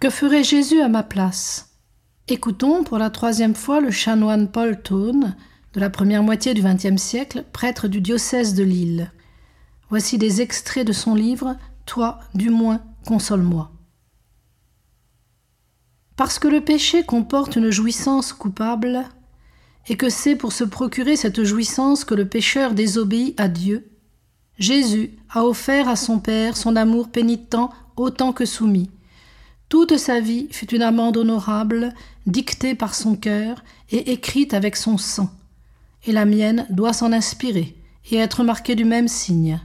Que ferait Jésus à ma place? Écoutons pour la troisième fois le chanoine Paul Tone, de la première moitié du XXe siècle, prêtre du diocèse de Lille. Voici des extraits de son livre Toi, du moins, console-moi. Parce que le péché comporte une jouissance coupable, et que c'est pour se procurer cette jouissance que le pécheur désobéit à Dieu, Jésus a offert à son Père son amour pénitent autant que soumis, toute sa vie fut une amende honorable, dictée par son cœur et écrite avec son sang. Et la mienne doit s'en inspirer et être marquée du même signe.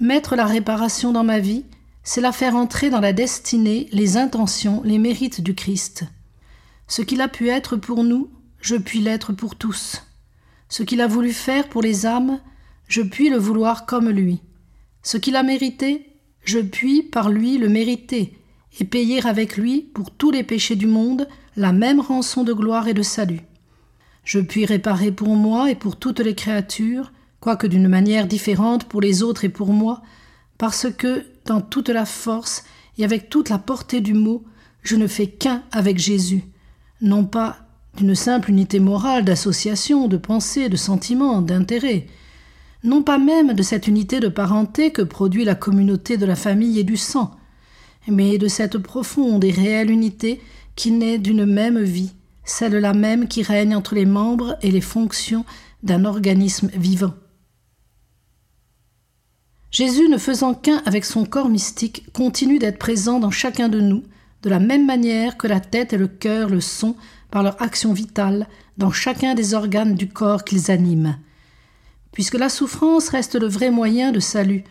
Mettre la réparation dans ma vie, c'est la faire entrer dans la destinée, les intentions, les mérites du Christ. Ce qu'il a pu être pour nous, je puis l'être pour tous. Ce qu'il a voulu faire pour les âmes, je puis le vouloir comme lui. Ce qu'il a mérité, je puis par lui le mériter et payer avec lui pour tous les péchés du monde la même rançon de gloire et de salut. Je puis réparer pour moi et pour toutes les créatures, quoique d'une manière différente pour les autres et pour moi, parce que, dans toute la force et avec toute la portée du mot, je ne fais qu'un avec Jésus, non pas d'une simple unité morale d'association, de pensée, de sentiment, d'intérêt, non pas même de cette unité de parenté que produit la communauté de la famille et du sang, mais de cette profonde et réelle unité qui naît d'une même vie, celle-là même qui règne entre les membres et les fonctions d'un organisme vivant. Jésus, ne faisant qu'un avec son corps mystique, continue d'être présent dans chacun de nous, de la même manière que la tête et le cœur le sont par leur action vitale dans chacun des organes du corps qu'ils animent. Puisque la souffrance reste le vrai moyen de salut,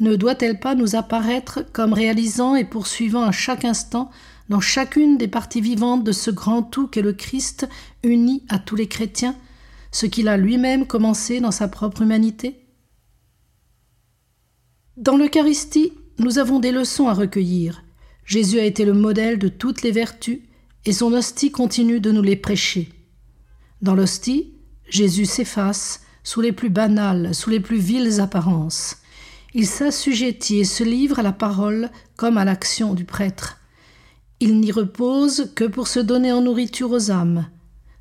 ne doit-elle pas nous apparaître comme réalisant et poursuivant à chaque instant dans chacune des parties vivantes de ce grand tout qu'est le Christ uni à tous les chrétiens, ce qu'il a lui-même commencé dans sa propre humanité? Dans l'Eucharistie, nous avons des leçons à recueillir. Jésus a été le modèle de toutes les vertus et son hostie continue de nous les prêcher. Dans l'hostie, Jésus s'efface sous les plus banales, sous les plus viles apparences. Il s'assujettit et se livre à la parole comme à l'action du prêtre. Il n'y repose que pour se donner en nourriture aux âmes.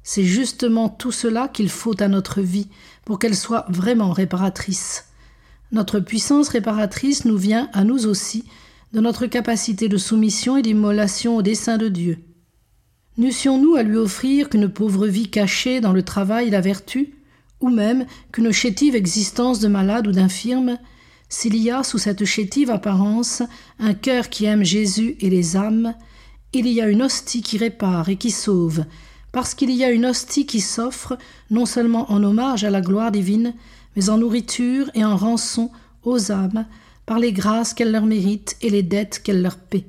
C'est justement tout cela qu'il faut à notre vie pour qu'elle soit vraiment réparatrice. Notre puissance réparatrice nous vient à nous aussi de notre capacité de soumission et d'immolation au dessein de Dieu. N'eussions-nous à lui offrir qu'une pauvre vie cachée dans le travail et la vertu, ou même qu'une chétive existence de malade ou d'infirme, s'il y a sous cette chétive apparence un cœur qui aime Jésus et les âmes, il y a une hostie qui répare et qui sauve, parce qu'il y a une hostie qui s'offre non seulement en hommage à la gloire divine, mais en nourriture et en rançon aux âmes par les grâces qu'elle leur mérite et les dettes qu'elle leur paie.